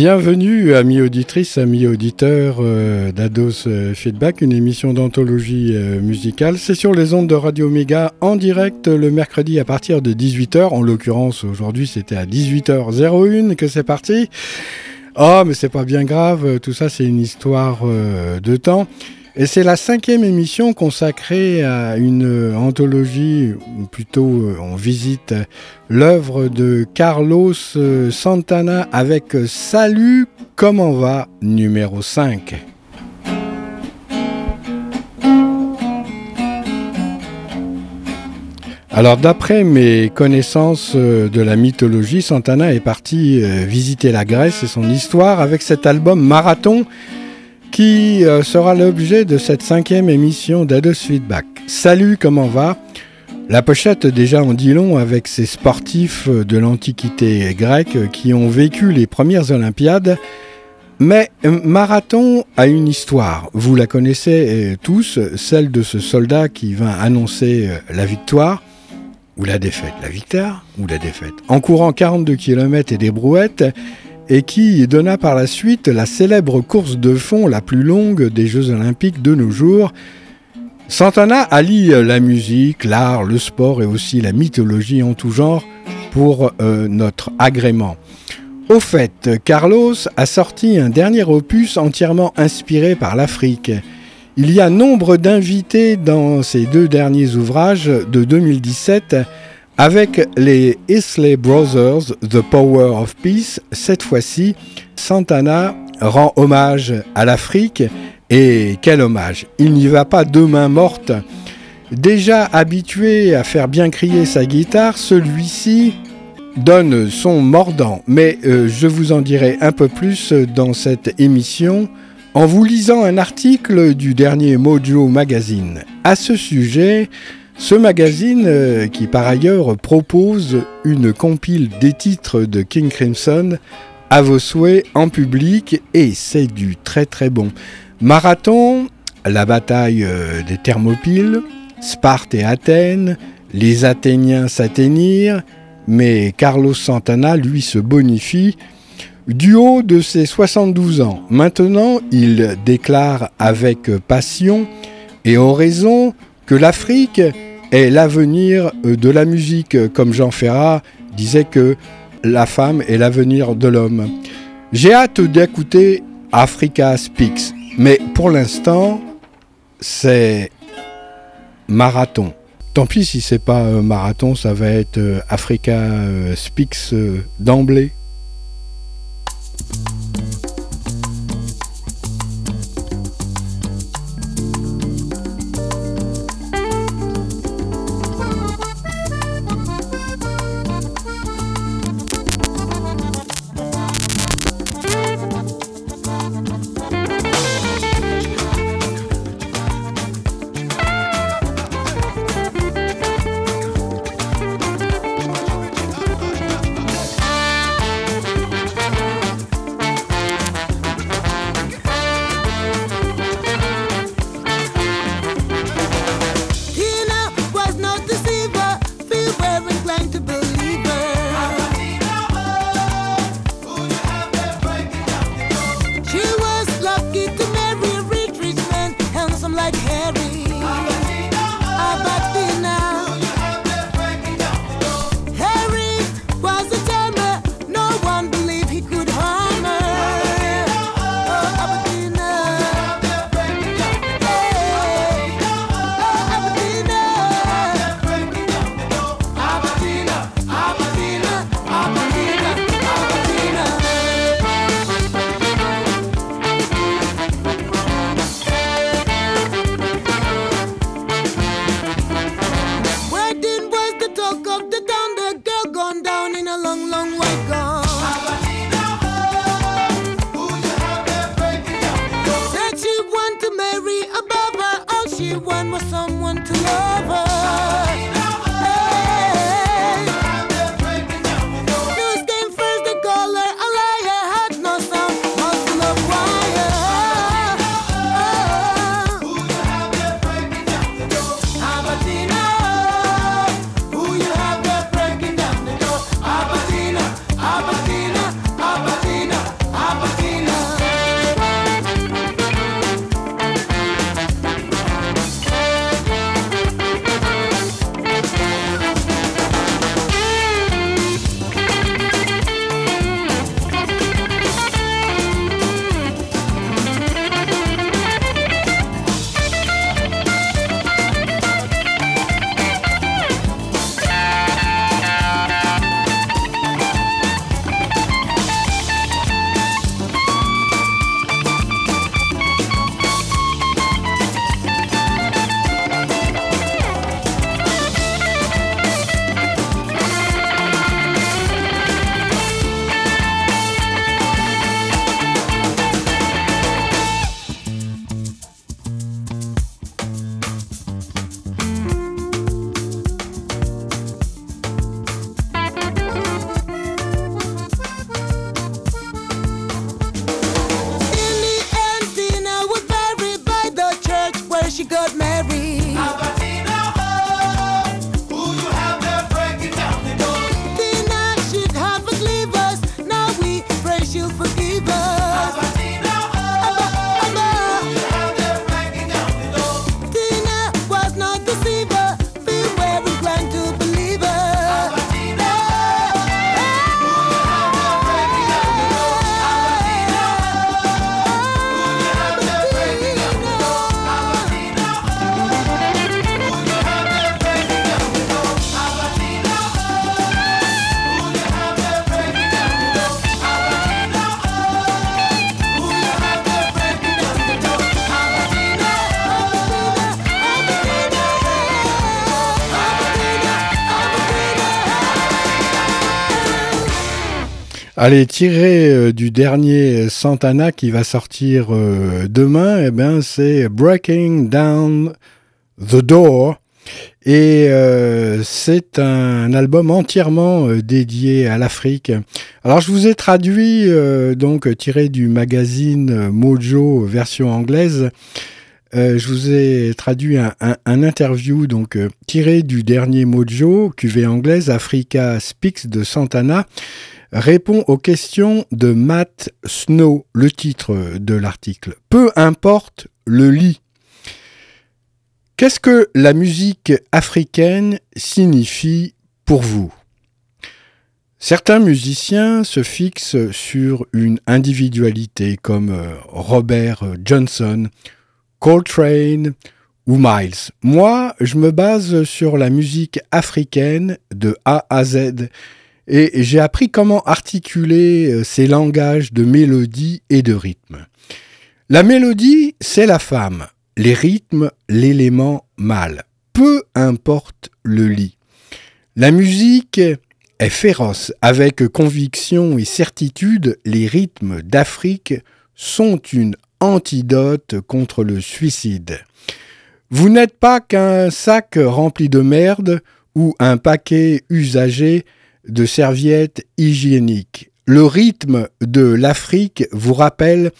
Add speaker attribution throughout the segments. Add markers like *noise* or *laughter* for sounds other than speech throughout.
Speaker 1: Bienvenue, amis auditrices, amis auditeurs euh, d'Ados euh, Feedback, une émission d'anthologie euh, musicale. C'est sur les ondes de Radio Méga en direct le mercredi à partir de 18h. En l'occurrence, aujourd'hui, c'était à 18h01 que c'est parti. Oh, mais c'est pas bien grave, tout ça, c'est une histoire de temps. Et c'est la cinquième émission consacrée à une anthologie, ou plutôt on visite l'œuvre de Carlos Santana avec Salut, comment va numéro 5. Alors d'après mes connaissances de la mythologie, Santana est parti visiter la Grèce et son histoire avec cet album Marathon qui euh, sera l'objet de cette cinquième émission d'Ados Feedback. Salut, comment va? La pochette déjà en dit long avec ces sportifs de l'Antiquité grecque qui ont vécu les premières Olympiades. Mais euh, Marathon a une histoire, vous la connaissez euh, tous, celle de ce soldat qui vint annoncer la victoire, ou la défaite, la victoire ou la défaite. En courant 42 km et des brouettes, et qui donna par la suite la célèbre course de fond la plus longue des Jeux olympiques de nos jours. Santana allie la musique, l'art, le sport et aussi la mythologie en tout genre pour euh, notre agrément. Au fait, Carlos a sorti un dernier opus entièrement inspiré par l'Afrique. Il y a nombre d'invités dans ces deux derniers ouvrages de 2017 avec les Isley Brothers, The Power of Peace, cette fois-ci, Santana rend hommage à l'Afrique. Et quel hommage Il n'y va pas deux mains mortes. Déjà habitué à faire bien crier sa guitare, celui-ci donne son mordant. Mais euh, je vous en dirai un peu plus dans cette émission en vous lisant un article du dernier Mojo Magazine. À ce sujet, ce magazine, euh, qui par ailleurs propose une compile des titres de King Crimson à vos souhaits en public, et c'est du très très bon. Marathon, la bataille euh, des Thermopyles, Sparte et Athènes, les Athéniens s'atteignirent, mais Carlos Santana, lui, se bonifie du haut de ses 72 ans. Maintenant, il déclare avec passion et oraison que l'Afrique est l'avenir euh, de la musique, comme Jean Ferrat disait que la femme est l'avenir de l'homme. J'ai hâte d'écouter Africa Speaks, mais pour l'instant, c'est marathon. Tant pis si c'est pas euh, marathon, ça va être euh, Africa Speaks d'emblée. One was on Allez, tiré euh, du dernier Santana qui va sortir euh, demain, eh c'est Breaking Down the Door. Et euh, c'est un album entièrement dédié à l'Afrique. Alors je vous ai traduit, donc tiré du magazine Mojo version anglaise, je vous ai traduit un, un interview donc tiré du dernier Mojo, cuvée anglaise, Africa Speaks de Santana répond aux questions de Matt Snow, le titre de l'article. Peu importe le lit. Qu'est-ce que la musique africaine signifie pour vous? Certains musiciens se fixent sur une individualité comme euh, Robert Johnson, Coltrane ou Miles. Moi, je me base sur la musique africaine de A à Z et j'ai appris comment articuler euh, ces langages de mélodie et de rythme. La mélodie, c'est la femme, les rythmes, l'élément mâle. Peu importe le lit. La musique est féroce, avec conviction et certitude, les rythmes d'Afrique sont une antidote contre le suicide. Vous n'êtes pas qu'un sac rempli de merde ou un paquet usagé de serviettes hygiéniques. Le rythme de l'Afrique vous rappelle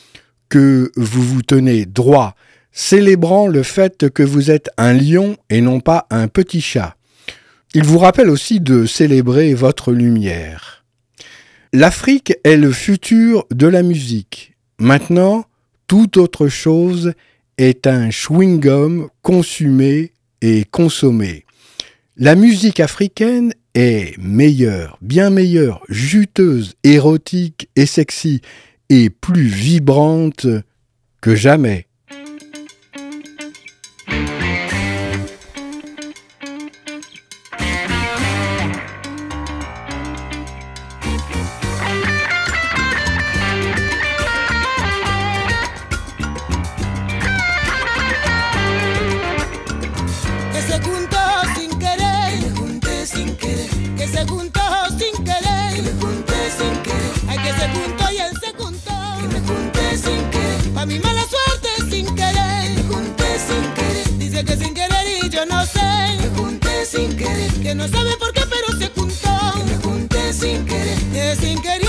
Speaker 1: que vous vous tenez droit, célébrant le fait que vous êtes un lion et non pas un petit chat. Il vous rappelle aussi de célébrer votre lumière. L'Afrique est le futur de la musique. Maintenant, toute autre chose est un chewing-gum consumé et consommé. La musique africaine est meilleure, bien meilleure, juteuse, érotique et sexy, et plus vibrante que jamais.
Speaker 2: yo no sé. Me junté sin querer. Que no sabe por qué, pero se juntó. Me junté sin querer. Que sin
Speaker 1: querer.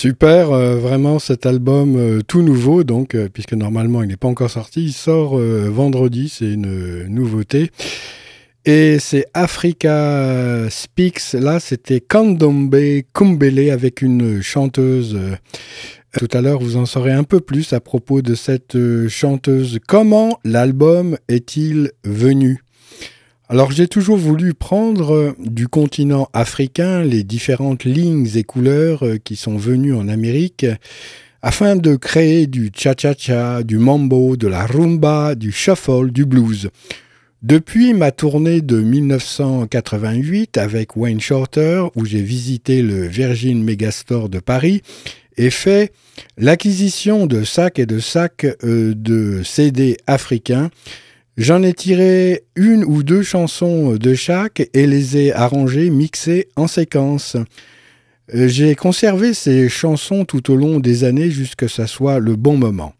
Speaker 1: Super, euh, vraiment cet album euh, tout nouveau, donc euh, puisque normalement il n'est pas encore sorti, il sort vendredi, c'est une nouveauté. Et c'est Africa Speaks, là c'était Kandombe Kumbele avec une chanteuse. Tout à l'heure vous en saurez un peu plus à propos de cette chanteuse. Comment l'album est-il venu? Alors j'ai toujours voulu prendre euh, du continent africain les différentes lignes et couleurs euh, qui sont venues en Amérique afin de créer du cha-cha-cha, du mambo, de la rumba, du shuffle, du blues. Depuis ma tournée de 1988 avec Wayne Shorter, où j'ai visité le Virgin Megastore de Paris et fait l'acquisition de sacs et de sacs euh, de CD africains, J'en ai tiré une ou deux chansons de chaque et les ai arrangées, mixées en séquence. Euh, j'ai conservé ces chansons tout au long des années jusqu'à ce que ça soit le bon moment.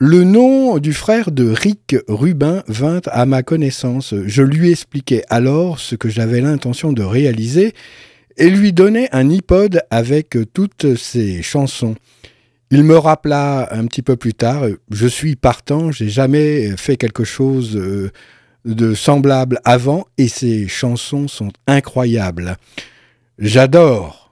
Speaker 1: Le nom du frère de Rick Rubin vint à ma connaissance. Je lui expliquai alors ce que j'avais l'intention de réaliser et lui donnai un iPod avec toutes ses chansons. Il me rappela un petit peu plus tard, je suis partant, j'ai jamais fait quelque chose euh, de semblable avant et ces chansons sont incroyables. J'adore.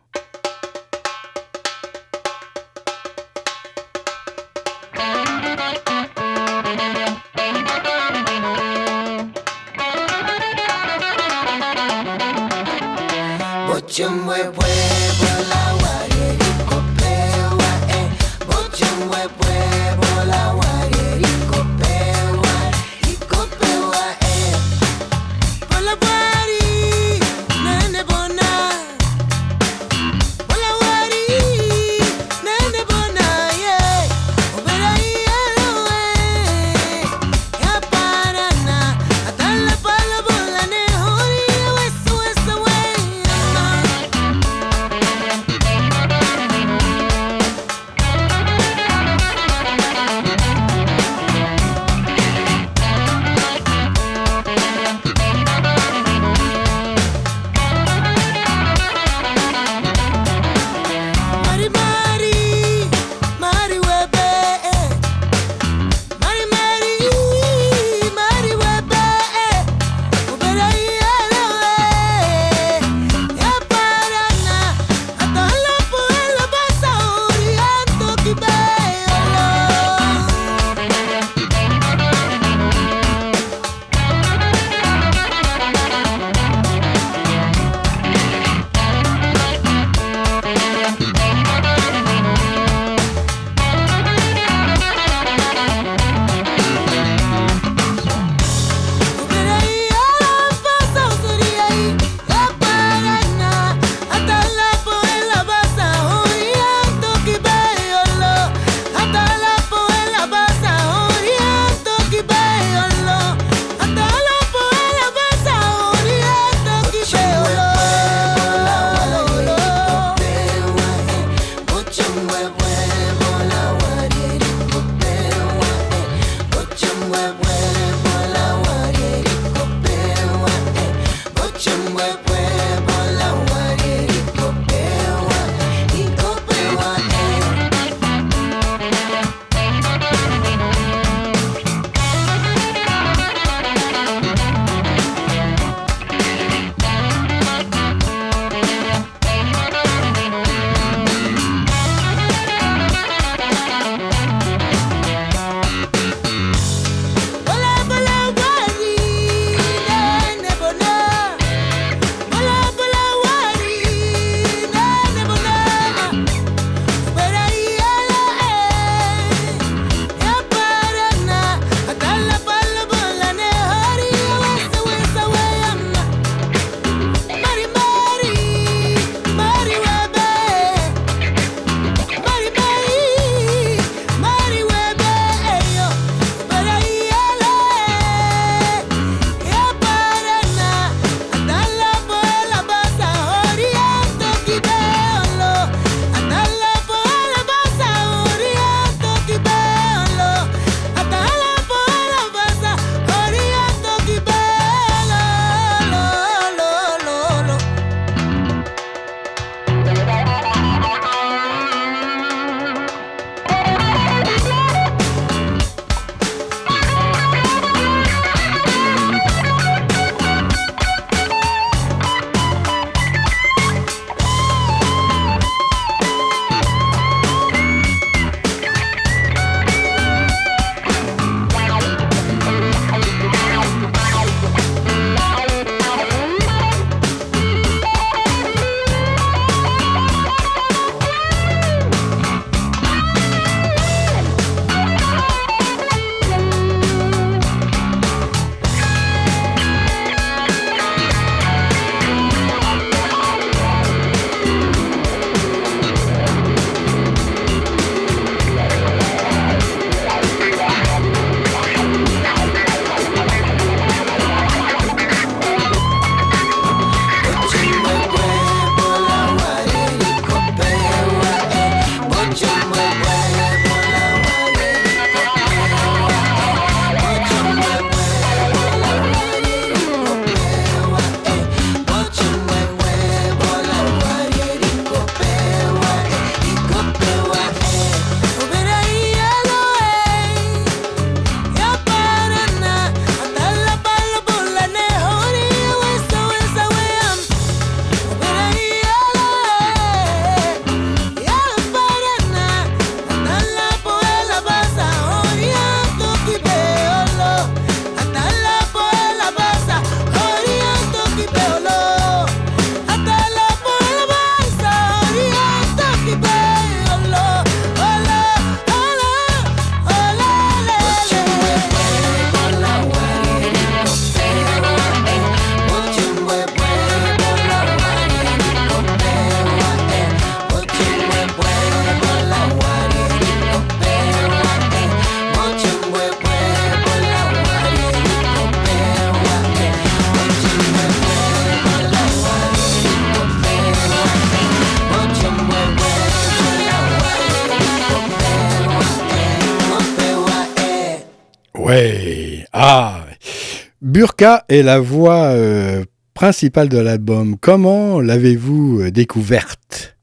Speaker 1: Burka est la voix euh, principale de l'album. Comment l'avez-vous euh, découverte?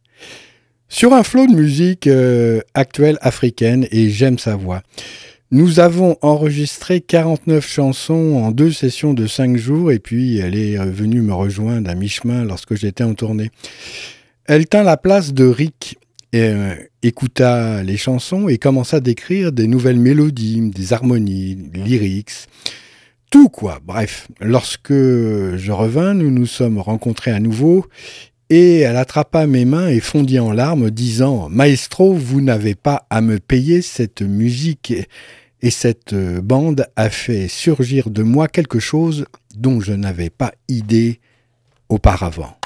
Speaker 1: Sur un flot de musique euh, actuelle africaine et j'aime sa voix. Nous avons enregistré 49 chansons en deux sessions de 5 jours et puis elle est venue me rejoindre à mi-chemin lorsque j'étais en tournée. Elle tint la place de Rick et, écouta les chansons et commença d'écrire des nouvelles mélodies, des harmonies, lyrics quoi. Bref, lorsque je revins, nous nous sommes rencontrés à nouveau et elle attrapa mes mains et fondit en larmes, disant Maestro, vous n'avez pas à me payer cette musique et cette bande a fait surgir de moi quelque chose dont je n'avais pas idée auparavant.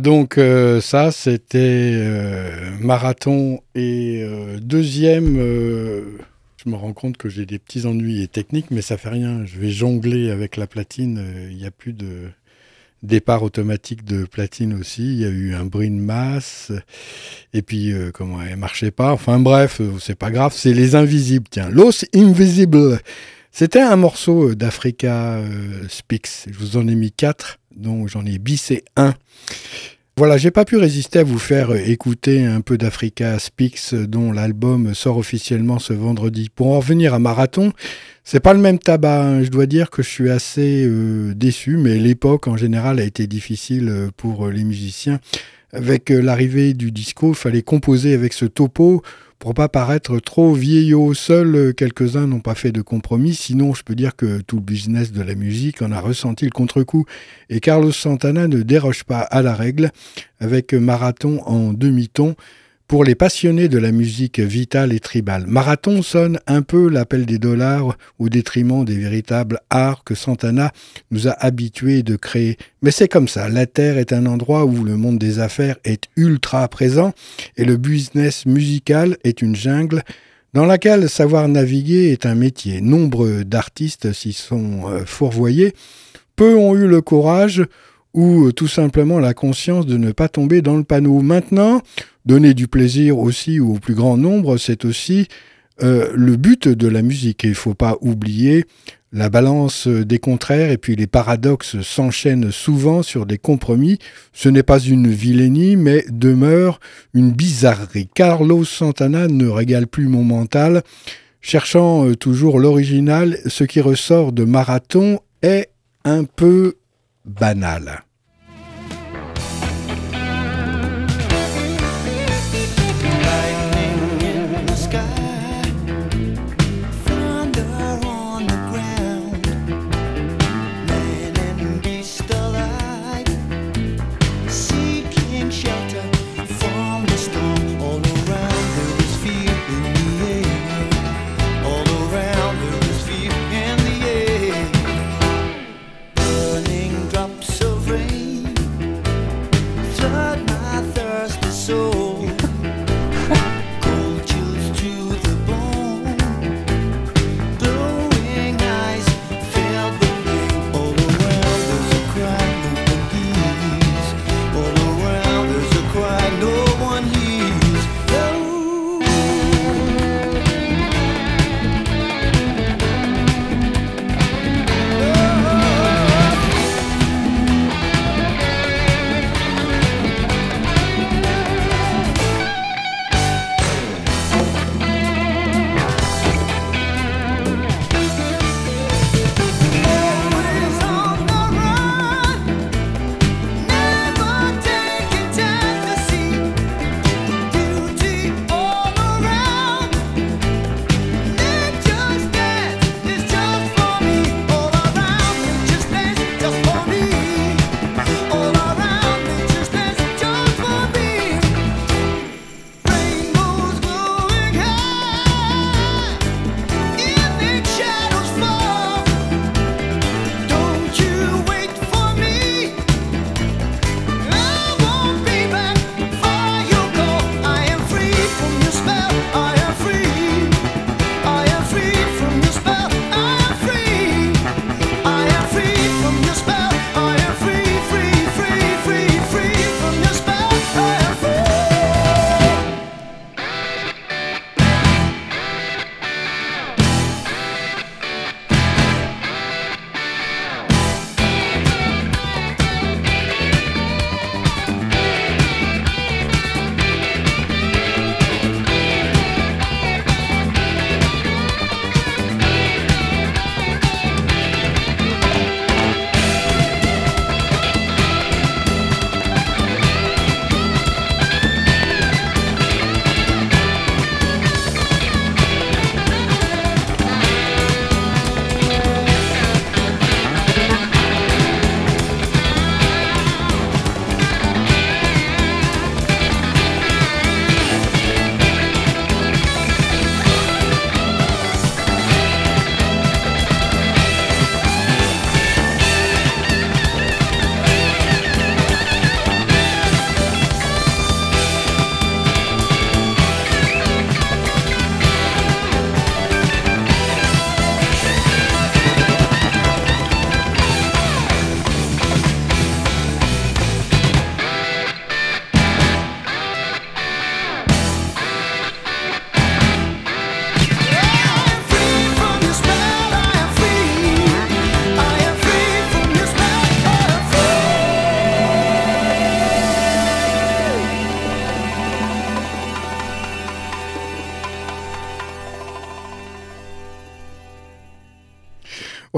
Speaker 1: Donc euh, ça c'était euh, marathon et euh, deuxième. je me rends compte que j'ai des petits ennuis techniques, mais ça fait rien. Je vais jongler avec la platine. Il n'y a plus de départ automatique de platine aussi. Il y a eu un brin de masse et puis comment elle marchait pas. Enfin bref, c'est pas grave. C'est les invisibles. Tiens, Los Invisibles. C'était un morceau d'Africa Speaks. Je vous en ai mis quatre dont j'en ai bissé un. Voilà, j'ai pas pu résister à vous faire écouter un peu d'Africa Speaks, dont l'album sort officiellement ce vendredi. Pour en revenir à Marathon, c'est pas le même tabac. Hein. Je dois dire que je suis assez euh, déçu, mais l'époque en général a été difficile euh, pour les musiciens. Avec euh, l'arrivée du disco, fallait composer avec ce topo pour pas paraître trop vieillot. Seuls euh, quelques-uns n'ont pas fait de compromis, sinon je peux dire que tout le business de la musique en a ressenti le contre-coup. Et Carlos Santana ne déroge pas à la règle, avec Marathon en demi-ton, pour les passionnés de la musique vitale et tribale, Marathon sonne un peu l'appel des dollars au détriment des véritables arts que Santana nous a habitués de créer. Mais c'est comme ça, la Terre est un endroit où le monde des affaires est ultra présent et le business musical est une jungle dans laquelle savoir naviguer est un métier. Nombre d'artistes s'y sont euh, fourvoyés, peu ont eu le courage ou tout simplement la conscience de ne pas tomber dans le panneau. Maintenant, Donner du plaisir aussi au plus grand nombre, c'est aussi euh, le but de la musique. Il ne faut pas oublier la balance des contraires et puis les paradoxes s'enchaînent souvent sur des compromis. Ce n'est pas une vilainie, mais demeure une bizarrerie. Carlos Santana ne régale plus mon mental. Cherchant euh, toujours l'original, ce qui ressort de Marathon est un peu banal.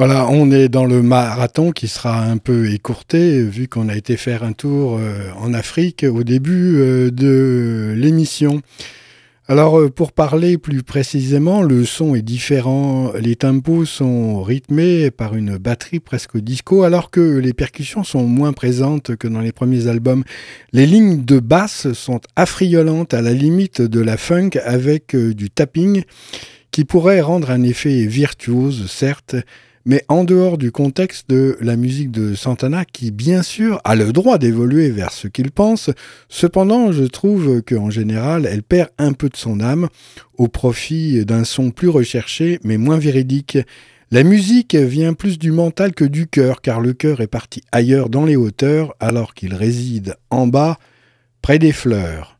Speaker 1: Voilà, on est dans le marathon qui sera un peu écourté vu qu'on a été faire un tour euh, en Afrique au début euh, de l'émission. Alors euh, pour parler plus précisément, le son est différent, les tempos sont rythmés par une batterie presque disco alors que les percussions sont moins présentes que dans les premiers albums. Les lignes de basse sont affriolantes à la limite de la funk avec du tapping qui pourrait rendre un effet virtuose certes, mais en dehors du contexte de la musique de Santana, qui bien sûr a le droit d'évoluer vers ce qu'il pense, cependant je trouve qu'en général elle perd un peu de son âme au profit d'un son plus recherché mais moins véridique. La musique vient plus du mental que du cœur, car le cœur est parti ailleurs dans les hauteurs alors qu'il réside en bas, près des fleurs.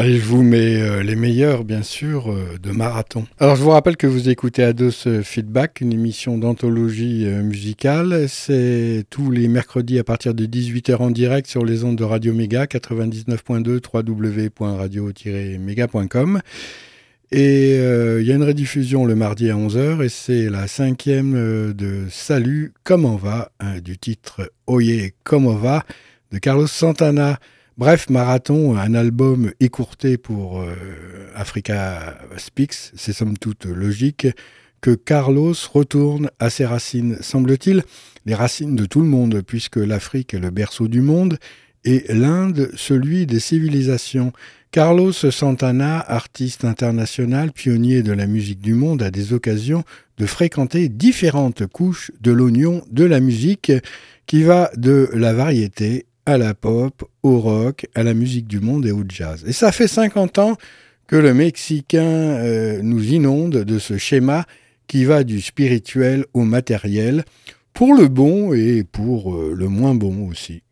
Speaker 3: Je vous mets euh, les meilleurs, bien sûr, euh, de marathon. Alors, je vous rappelle que vous écoutez Ados Feedback, une émission d'anthologie euh, musicale. C'est tous les mercredis à partir de 18h en direct sur les ondes de Radio Méga, 99.2, www.radio-méga.com. Et il y a une rediffusion le mardi à 11h et c'est la cinquième de Salut, comment va, du titre Oye, comment va, de Carlos Santana. Bref, Marathon, un album écourté pour euh, Africa Speaks, c'est somme toute logique que Carlos retourne à ses racines, semble-t-il, les racines de tout le monde, puisque l'Afrique est le berceau du monde et l'Inde celui des civilisations. Carlos Santana, artiste international, pionnier de la musique du monde, a des occasions de fréquenter différentes couches de l'oignon de la musique qui va de la variété à la pop, au rock, à la musique du monde et au jazz. Et ça fait 50 ans que le Mexicain euh, nous inonde de ce schéma qui va du spirituel au matériel, pour le bon et pour euh, le moins bon aussi.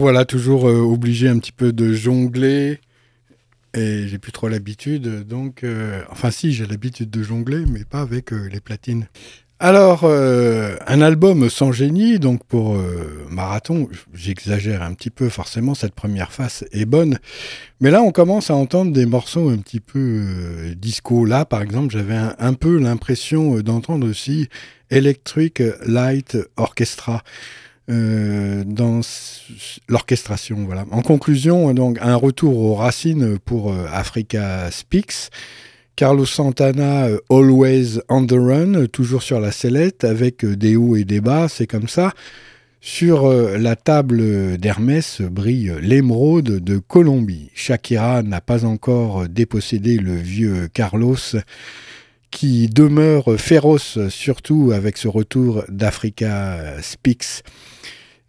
Speaker 3: Voilà, toujours euh, obligé un petit peu de jongler. Et j'ai plus trop l'habitude, donc... Euh, enfin si, j'ai l'habitude de jongler, mais pas avec euh, les platines. Alors, un album sans génie, donc pour Marathon, j'exagère un petit peu, forcément, cette première face est bonne. Mais là, on commence à entendre des morceaux un petit peu disco. Là, par exemple, j'avais un, peu l'impression d'entendre aussi Electric Light Orchestra. Dans l'orchestration. Voilà. En conclusion, donc un retour aux racines pour Africa Speaks. Carlos Santana, Always on the Run, toujours sur la sellette, avec des hauts et des bas, c'est comme ça. Sur euh, la table d'Hermès brille l'émeraude de Colombie. Shakira n'a pas encore dépossédé le vieux Carlos qui demeure féroce surtout avec ce retour d'Africa Speaks.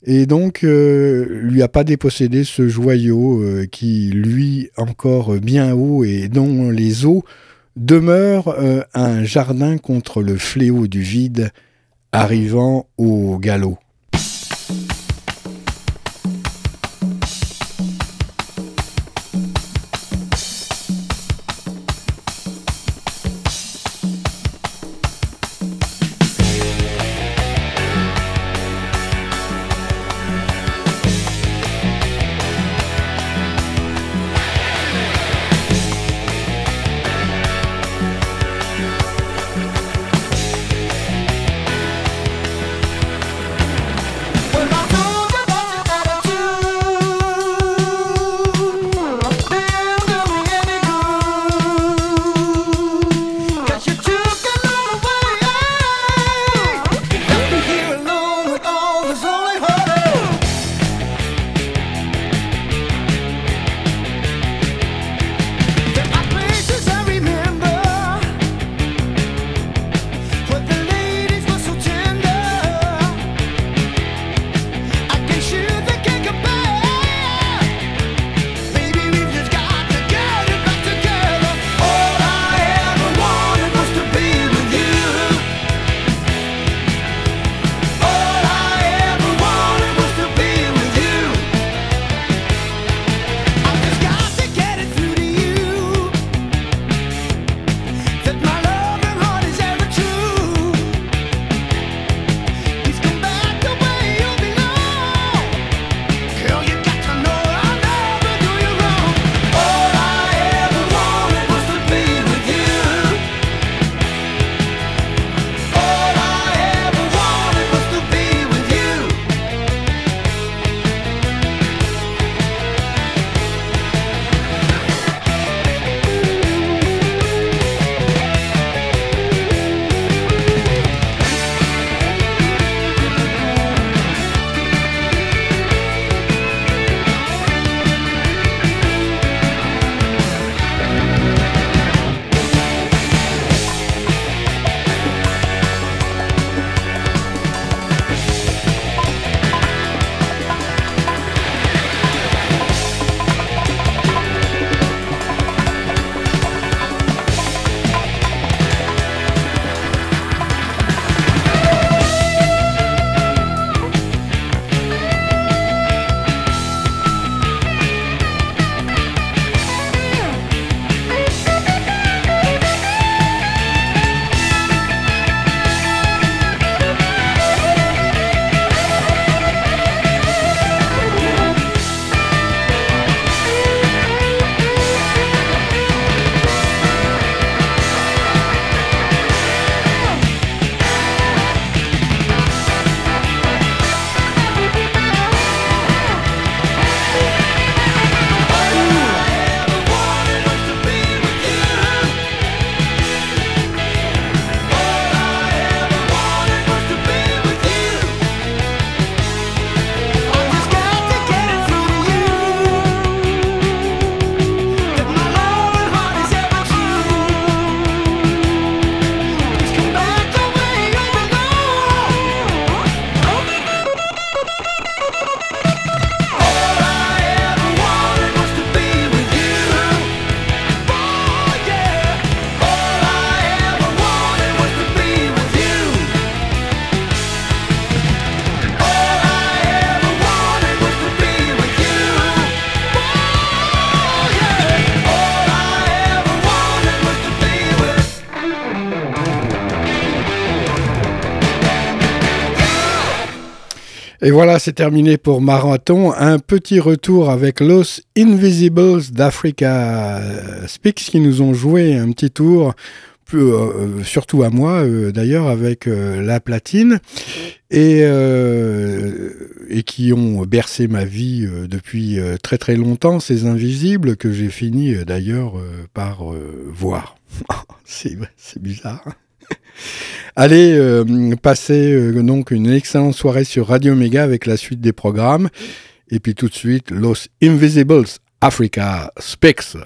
Speaker 3: Et donc, euh, lui a pas dépossédé ce joyau euh, qui, lui, encore bien haut et dont les eaux demeurent un jardin contre le fléau du vide arrivant au galop. Et voilà, c'est terminé pour Marathon. Un petit retour avec Los Invisibles d'Africa Speaks qui nous ont joué un petit tour
Speaker 4: euh, surtout à moi d'ailleurs avec la platine, et, et qui ont bercé ma vie depuis très très longtemps, ces invisibles que j'ai fini d'ailleurs par voir. *laughs* c'est bizarre. Allez, euh, passez euh, donc une excellente soirée sur Radio Méga avec la suite des programmes. Et puis tout de suite, Los Invisibles Africa Speaks.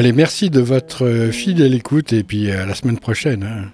Speaker 4: Allez, merci de votre fidèle écoute et puis à la semaine prochaine. Hein.